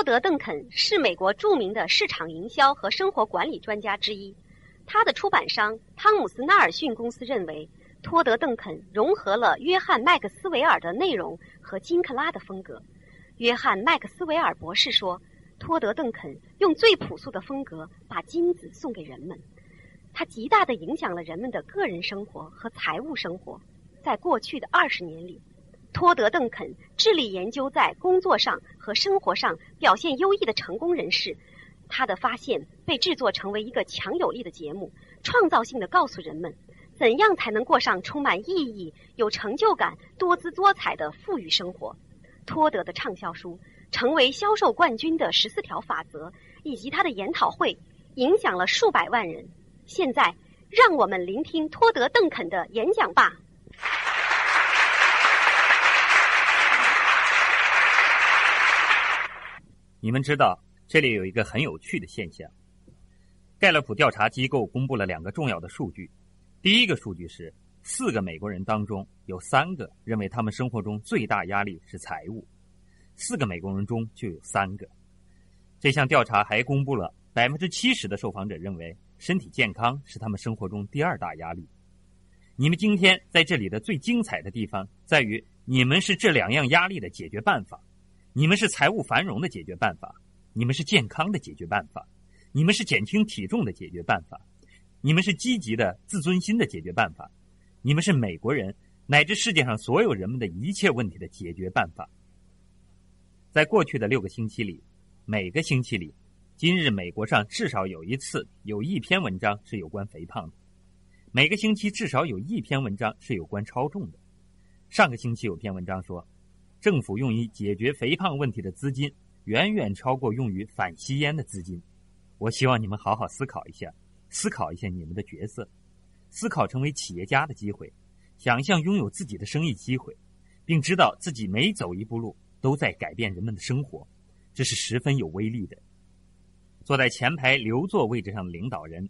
托德·邓肯是美国著名的市场营销和生活管理专家之一。他的出版商汤姆斯·纳尔逊公司认为，托德·邓肯融合了约翰·麦克斯韦尔的内容和金克拉的风格。约翰·麦克斯韦尔博士说，托德·邓肯用最朴素的风格把金子送给人们。他极大地影响了人们的个人生活和财务生活。在过去的二十年里，托德·邓肯致力研究在工作上和生活上表现优异的成功人士。他的发现被制作成为一个强有力的节目，创造性的告诉人们，怎样才能过上充满意义、有成就感、多姿多彩的富裕生活。托德的畅销书《成为销售冠军的十四条法则》以及他的研讨会，影响了数百万人。现在，让我们聆听托德·邓肯的演讲吧。你们知道？这里有一个很有趣的现象：盖勒普调查机构公布了两个重要的数据。第一个数据是，四个美国人当中有三个认为他们生活中最大压力是财务，四个美国人中就有三个。这项调查还公布了百分之七十的受访者认为身体健康是他们生活中第二大压力。你们今天在这里的最精彩的地方在于，你们是这两样压力的解决办法，你们是财务繁荣的解决办法。你们是健康的解决办法，你们是减轻体重的解决办法，你们是积极的自尊心的解决办法，你们是美国人乃至世界上所有人们的一切问题的解决办法。在过去的六个星期里，每个星期里，今日美国上至少有一次有一篇文章是有关肥胖的；每个星期至少有一篇文章是有关超重的。上个星期有篇文章说，政府用于解决肥胖问题的资金。远远超过用于反吸烟的资金。我希望你们好好思考一下，思考一下你们的角色，思考成为企业家的机会，想象拥有自己的生意机会，并知道自己每走一步路都在改变人们的生活，这是十分有威力的。坐在前排留座位置上的领导人，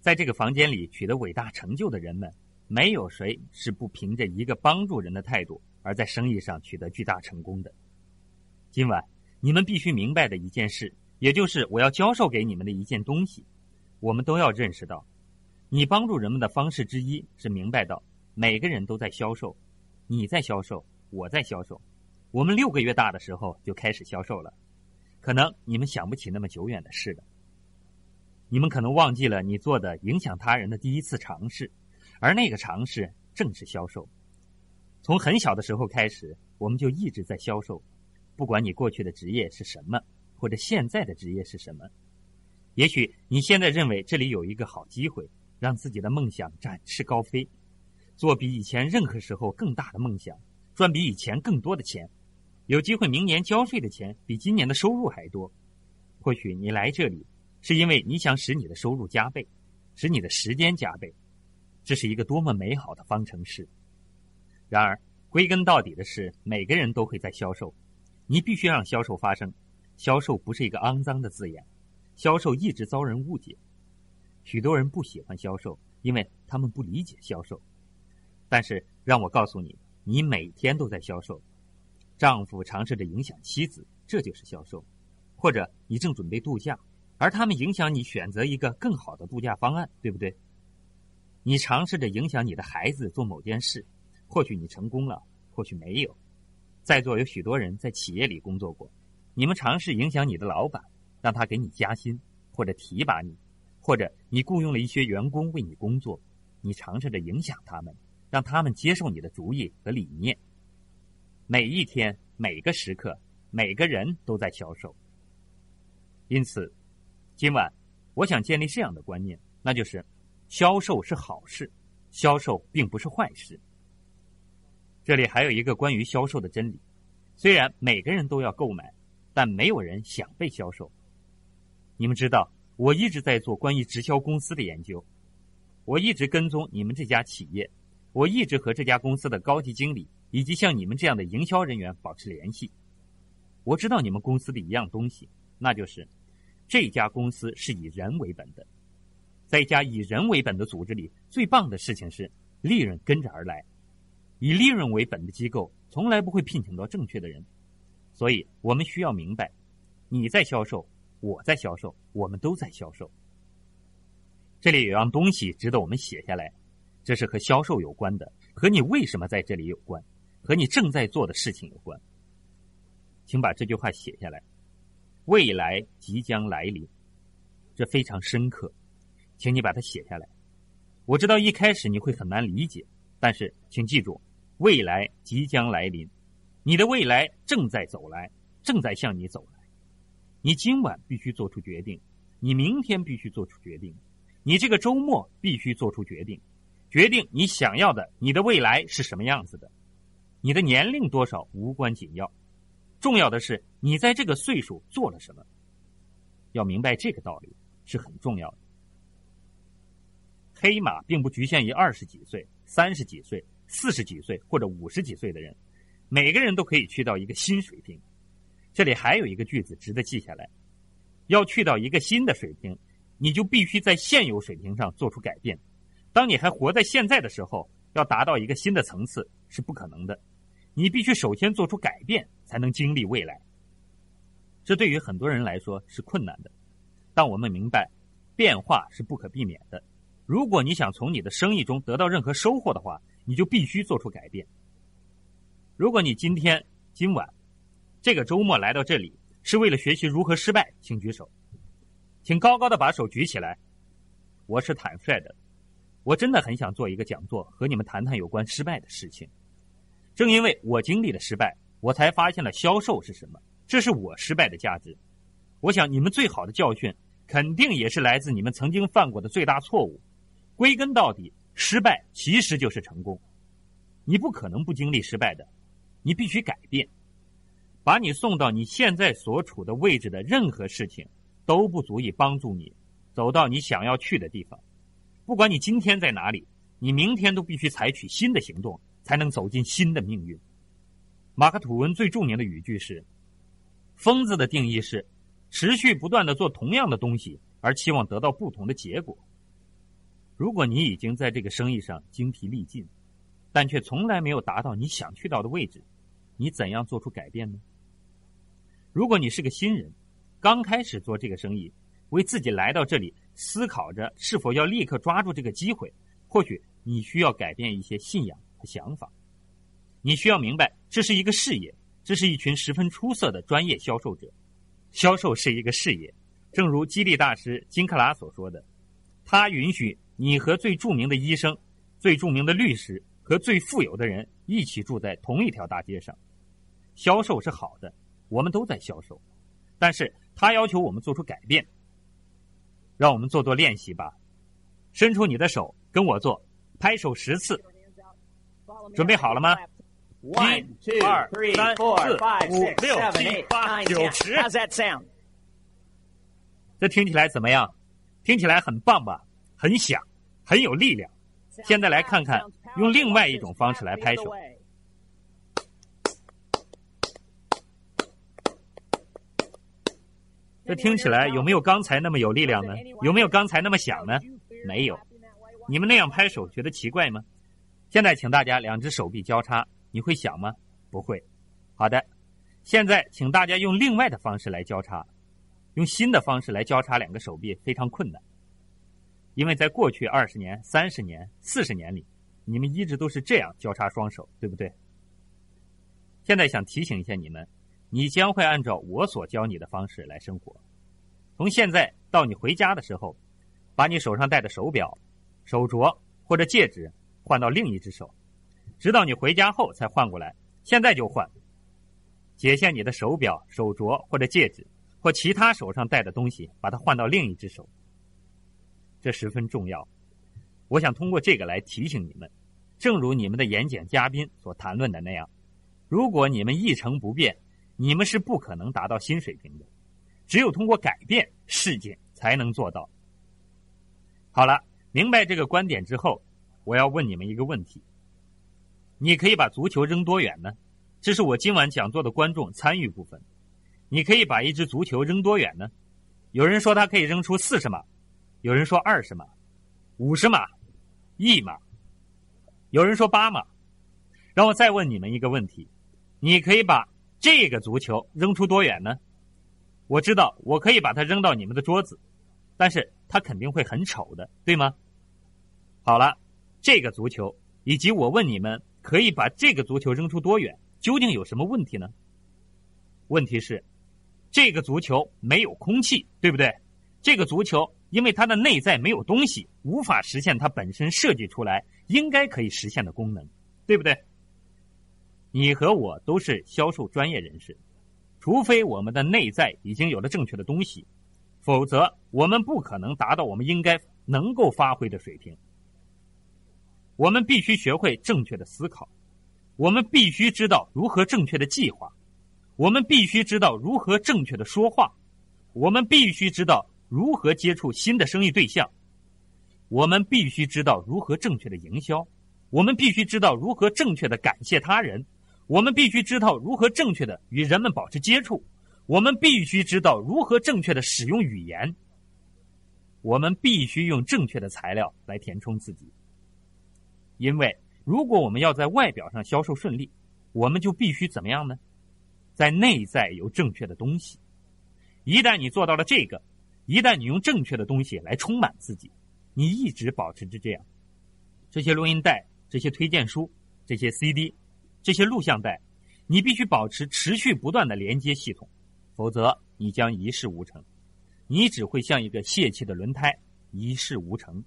在这个房间里取得伟大成就的人们，没有谁是不凭着一个帮助人的态度而在生意上取得巨大成功的。今晚。你们必须明白的一件事，也就是我要教授给你们的一件东西，我们都要认识到，你帮助人们的方式之一是明白到每个人都在销售，你在销售，我在销售，我们六个月大的时候就开始销售了，可能你们想不起那么久远的事了，你们可能忘记了你做的影响他人的第一次尝试，而那个尝试正是销售。从很小的时候开始，我们就一直在销售。不管你过去的职业是什么，或者现在的职业是什么，也许你现在认为这里有一个好机会，让自己的梦想展翅高飞，做比以前任何时候更大的梦想，赚比以前更多的钱，有机会明年交税的钱比今年的收入还多。或许你来这里是因为你想使你的收入加倍，使你的时间加倍，这是一个多么美好的方程式。然而，归根到底的是，每个人都会在销售。你必须让销售发生，销售不是一个肮脏的字眼，销售一直遭人误解，许多人不喜欢销售，因为他们不理解销售。但是让我告诉你，你每天都在销售。丈夫尝试着影响妻子，这就是销售；或者你正准备度假，而他们影响你选择一个更好的度假方案，对不对？你尝试着影响你的孩子做某件事，或许你成功了，或许没有。在座有许多人在企业里工作过，你们尝试影响你的老板，让他给你加薪或者提拔你，或者你雇佣了一些员工为你工作，你尝试着影响他们，让他们接受你的主意和理念。每一天、每个时刻、每个人都在销售。因此，今晚我想建立这样的观念，那就是：销售是好事，销售并不是坏事。这里还有一个关于销售的真理：虽然每个人都要购买，但没有人想被销售。你们知道，我一直在做关于直销公司的研究，我一直跟踪你们这家企业，我一直和这家公司的高级经理以及像你们这样的营销人员保持联系。我知道你们公司的一样东西，那就是这家公司是以人为本的。在一家以人为本的组织里，最棒的事情是利润跟着而来。以利润为本的机构从来不会聘请到正确的人，所以我们需要明白，你在销售，我在销售，我们都在销售。这里有样东西值得我们写下来，这是和销售有关的，和你为什么在这里有关，和你正在做的事情有关。请把这句话写下来：未来即将来临，这非常深刻，请你把它写下来。我知道一开始你会很难理解，但是请记住，未来即将来临，你的未来正在走来，正在向你走来。你今晚必须做出决定，你明天必须做出决定。你这个周末必须做出决定，决定你想要的你的未来是什么样子的。你的年龄多少无关紧要，重要的是你在这个岁数做了什么。要明白这个道理是很重要的。黑马并不局限于二十几岁、三十几岁、四十几岁或者五十几岁的人，每个人都可以去到一个新水平。这里还有一个句子值得记下来：要去到一个新的水平。你就必须在现有水平上做出改变。当你还活在现在的时候，要达到一个新的层次是不可能的。你必须首先做出改变，才能经历未来。这对于很多人来说是困难的，但我们明白，变化是不可避免的。如果你想从你的生意中得到任何收获的话，你就必须做出改变。如果你今天、今晚、这个周末来到这里是为了学习如何失败，请举手。请高高的把手举起来。我是坦率的，我真的很想做一个讲座，和你们谈谈有关失败的事情。正因为我经历了失败，我才发现了销售是什么，这是我失败的价值。我想你们最好的教训，肯定也是来自你们曾经犯过的最大错误。归根到底，失败其实就是成功。你不可能不经历失败的，你必须改变。把你送到你现在所处的位置的任何事情。都不足以帮助你走到你想要去的地方。不管你今天在哪里，你明天都必须采取新的行动，才能走进新的命运。马克吐温最著名的语句是：“疯子的定义是持续不断的做同样的东西，而期望得到不同的结果。”如果你已经在这个生意上精疲力尽，但却从来没有达到你想去到的位置，你怎样做出改变呢？如果你是个新人，刚开始做这个生意，为自己来到这里思考着是否要立刻抓住这个机会，或许你需要改变一些信仰和想法。你需要明白，这是一个事业，这是一群十分出色的专业销售者。销售是一个事业，正如激励大师金克拉所说的，他允许你和最著名的医生、最著名的律师和最富有的人一起住在同一条大街上。销售是好的，我们都在销售，但是。他要求我们做出改变，让我们做做练习吧。伸出你的手，跟我做，拍手十次。准备好了吗？一、二、三、四、五、六、七、八、九、十。这听起来怎么样？听起来很棒吧？很响，很有力量。现在来看看，用另外一种方式来拍手。这听起来有没有刚才那么有力量呢？有没有刚才那么响呢？没有。你们那样拍手觉得奇怪吗？现在请大家两只手臂交叉，你会响吗？不会。好的，现在请大家用另外的方式来交叉，用新的方式来交叉两个手臂非常困难，因为在过去二十年、三十年、四十年里，你们一直都是这样交叉双手，对不对？现在想提醒一下你们。你将会按照我所教你的方式来生活。从现在到你回家的时候，把你手上戴的手表、手镯或者戒指换到另一只手，直到你回家后才换过来。现在就换。解下你的手表、手镯或者戒指或其他手上戴的东西，把它换到另一只手。这十分重要。我想通过这个来提醒你们，正如你们的演讲嘉宾所谈论的那样，如果你们一成不变。你们是不可能达到新水平的，只有通过改变世界才能做到。好了，明白这个观点之后，我要问你们一个问题：你可以把足球扔多远呢？这是我今晚讲座的观众参与部分。你可以把一只足球扔多远呢？有人说它可以扔出四十码，有人说二十码、五十码、一码，有人说八码。让我再问你们一个问题：你可以把这个足球扔出多远呢？我知道我可以把它扔到你们的桌子，但是它肯定会很丑的，对吗？好了，这个足球以及我问你们可以把这个足球扔出多远，究竟有什么问题呢？问题是，这个足球没有空气，对不对？这个足球因为它的内在没有东西，无法实现它本身设计出来应该可以实现的功能，对不对？你和我都是销售专业人士。除非我们的内在已经有了正确的东西，否则我们不可能达到我们应该能够发挥的水平。我们必须学会正确的思考，我们必须知道如何正确的计划，我们必须知道如何正确的说话，我们必须知道如何接触新的生意对象，我们必须知道如何正确的营销，我们必须知道如何正确的感谢他人。我们必须知道如何正确的与人们保持接触，我们必须知道如何正确的使用语言，我们必须用正确的材料来填充自己。因为如果我们要在外表上销售顺利，我们就必须怎么样呢？在内在有正确的东西。一旦你做到了这个，一旦你用正确的东西来充满自己，你一直保持着这样，这些录音带、这些推荐书、这些 CD。这些录像带，你必须保持持续不断的连接系统，否则你将一事无成。你只会像一个泄气的轮胎，一事无成。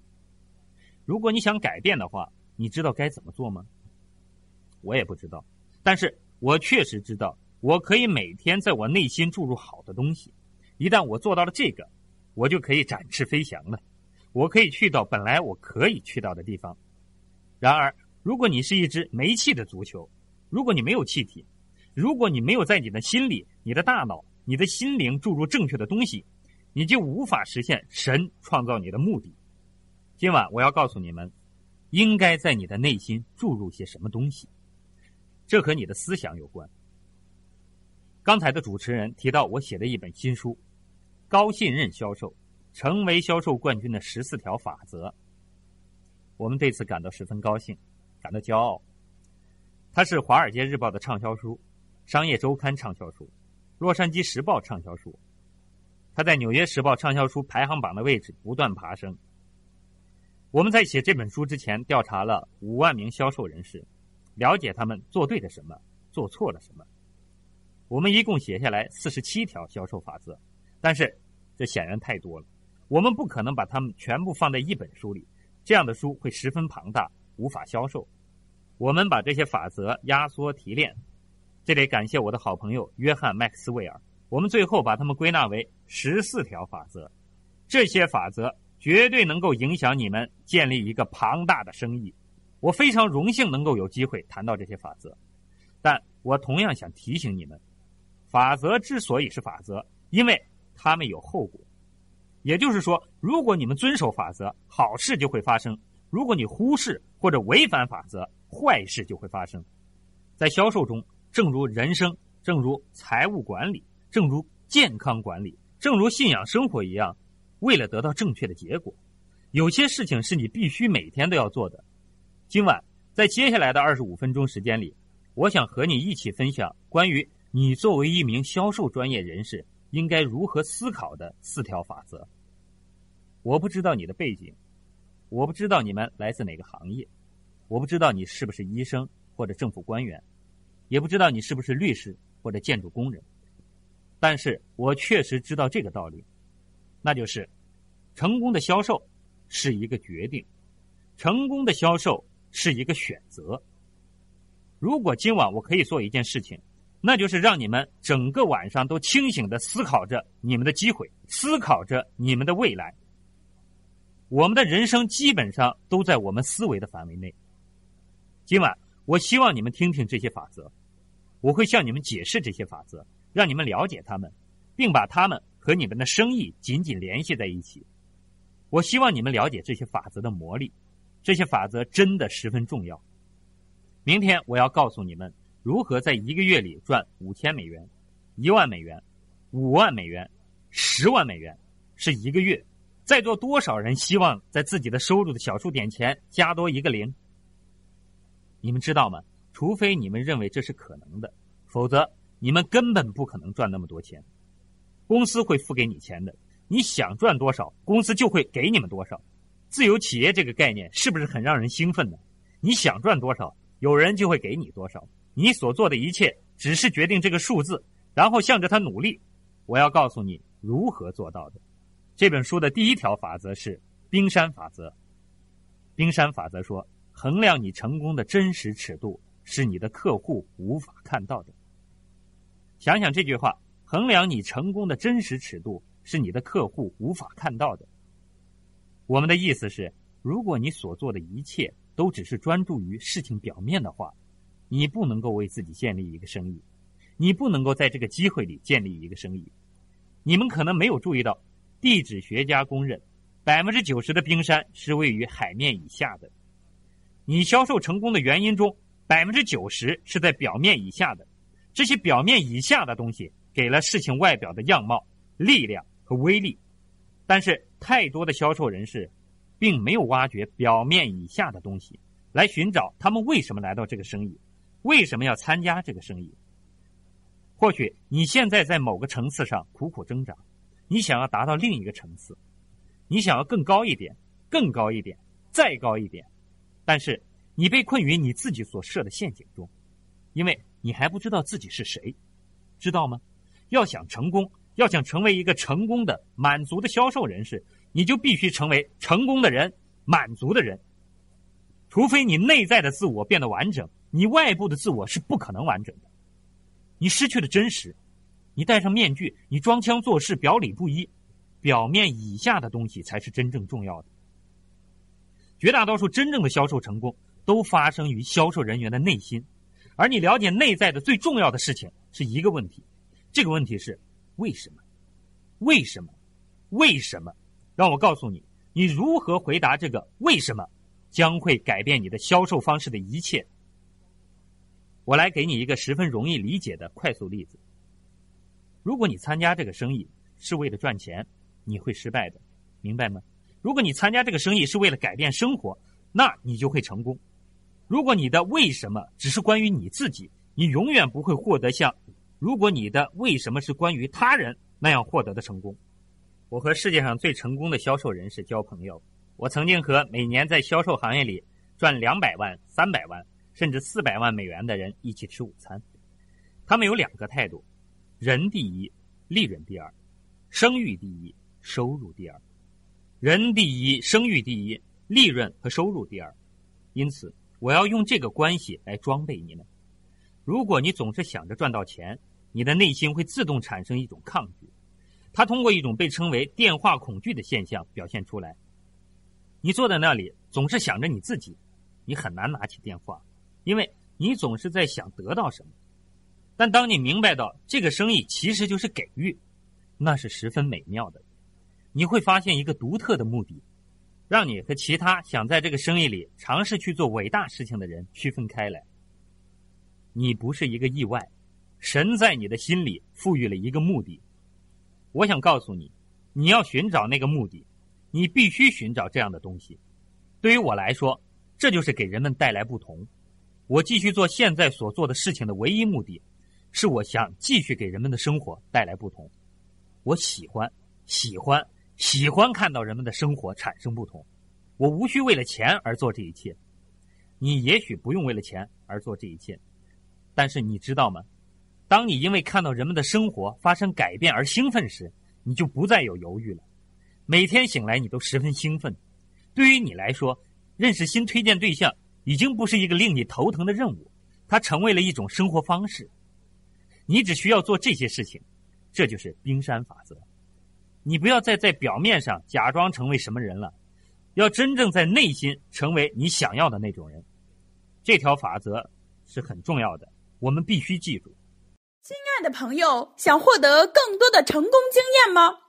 如果你想改变的话，你知道该怎么做吗？我也不知道，但是我确实知道，我可以每天在我内心注入好的东西。一旦我做到了这个，我就可以展翅飞翔了。我可以去到本来我可以去到的地方。然而，如果你是一只没气的足球，如果你没有气体，如果你没有在你的心里、你的大脑、你的心灵注入正确的东西，你就无法实现神创造你的目的。今晚我要告诉你们，应该在你的内心注入些什么东西，这和你的思想有关。刚才的主持人提到我写的一本新书《高信任销售：成为销售冠军的十四条法则》，我们对此感到十分高兴，感到骄傲。它是《华尔街日报》的畅销书，《商业周刊》畅销书，《洛杉矶时报》畅销书。它在《纽约时报》畅销书排行榜的位置不断爬升。我们在写这本书之前，调查了五万名销售人士，了解他们做对了什么，做错了什么。我们一共写下来四十七条销售法则，但是这显然太多了，我们不可能把它们全部放在一本书里，这样的书会十分庞大，无法销售。我们把这些法则压缩提炼，这里感谢我的好朋友约翰·麦克斯韦尔。我们最后把它们归纳为十四条法则，这些法则绝对能够影响你们建立一个庞大的生意。我非常荣幸能够有机会谈到这些法则，但我同样想提醒你们，法则之所以是法则，因为他们有后果。也就是说，如果你们遵守法则，好事就会发生；如果你忽视或者违反法则，坏事就会发生，在销售中，正如人生，正如财务管理，正如健康管理，正如信仰生活一样，为了得到正确的结果，有些事情是你必须每天都要做的。今晚在接下来的二十五分钟时间里，我想和你一起分享关于你作为一名销售专业人士应该如何思考的四条法则。我不知道你的背景，我不知道你们来自哪个行业。我不知道你是不是医生或者政府官员，也不知道你是不是律师或者建筑工人，但是我确实知道这个道理，那就是，成功的销售是一个决定，成功的销售是一个选择。如果今晚我可以做一件事情，那就是让你们整个晚上都清醒的思考着你们的机会，思考着你们的未来。我们的人生基本上都在我们思维的范围内。今晚，我希望你们听听这些法则，我会向你们解释这些法则，让你们了解他们，并把他们和你们的生意紧紧联系在一起。我希望你们了解这些法则的魔力，这些法则真的十分重要。明天我要告诉你们如何在一个月里赚五千美元、一万美元、五万美元、十万美元，是一个月。在座多少人希望在自己的收入的小数点前加多一个零？你们知道吗？除非你们认为这是可能的，否则你们根本不可能赚那么多钱。公司会付给你钱的。你想赚多少，公司就会给你们多少。自由企业这个概念是不是很让人兴奋呢？你想赚多少，有人就会给你多少。你所做的一切只是决定这个数字，然后向着它努力。我要告诉你如何做到的。这本书的第一条法则是冰山法则。冰山法则说，衡量你成功的真实尺度是你的客户无法看到的。想想这句话，衡量你成功的真实尺度是你的客户无法看到的。我们的意思是，如果你所做的一切都只是专注于事情表面的话，你不能够为自己建立一个生意，你不能够在这个机会里建立一个生意。你们可能没有注意到，地质学家公认。百分之九十的冰山是位于海面以下的。你销售成功的原因中，百分之九十是在表面以下的。这些表面以下的东西给了事情外表的样貌、力量和威力。但是，太多的销售人士并没有挖掘表面以下的东西，来寻找他们为什么来到这个生意，为什么要参加这个生意。或许你现在在某个层次上苦苦挣扎，你想要达到另一个层次。你想要更高一点，更高一点，再高一点，但是你被困于你自己所设的陷阱中，因为你还不知道自己是谁，知道吗？要想成功，要想成为一个成功的、满足的销售人士，你就必须成为成功的人、满足的人。除非你内在的自我变得完整，你外部的自我是不可能完整的。你失去了真实，你戴上面具，你装腔作势，表里不一。表面以下的东西才是真正重要的。绝大多数真正的销售成功都发生于销售人员的内心，而你了解内在的最重要的事情是一个问题，这个问题是为什么？为什么？为什么？让我告诉你，你如何回答这个为什么，将会改变你的销售方式的一切。我来给你一个十分容易理解的快速例子：如果你参加这个生意是为了赚钱。你会失败的，明白吗？如果你参加这个生意是为了改变生活，那你就会成功。如果你的为什么只是关于你自己，你永远不会获得像如果你的为什么是关于他人那样获得的成功。我和世界上最成功的销售人士交朋友，我曾经和每年在销售行业里赚两百万、三百万甚至四百万美元的人一起吃午餐。他们有两个态度：人第一，利润第二，声誉第一。收入第二，人第一，声誉第一，利润和收入第二。因此，我要用这个关系来装备你们。如果你总是想着赚到钱，你的内心会自动产生一种抗拒，它通过一种被称为“电话恐惧”的现象表现出来。你坐在那里，总是想着你自己，你很难拿起电话，因为你总是在想得到什么。但当你明白到这个生意其实就是给予，那是十分美妙的。你会发现一个独特的目的，让你和其他想在这个生意里尝试去做伟大事情的人区分开来。你不是一个意外，神在你的心里赋予了一个目的。我想告诉你，你要寻找那个目的，你必须寻找这样的东西。对于我来说，这就是给人们带来不同。我继续做现在所做的事情的唯一目的，是我想继续给人们的生活带来不同。我喜欢，喜欢。喜欢看到人们的生活产生不同，我无需为了钱而做这一切，你也许不用为了钱而做这一切，但是你知道吗？当你因为看到人们的生活发生改变而兴奋时，你就不再有犹豫了。每天醒来你都十分兴奋，对于你来说，认识新推荐对象已经不是一个令你头疼的任务，它成为了一种生活方式。你只需要做这些事情，这就是冰山法则。你不要再在表面上假装成为什么人了，要真正在内心成为你想要的那种人。这条法则是很重要的，我们必须记住。亲爱的朋友，想获得更多的成功经验吗？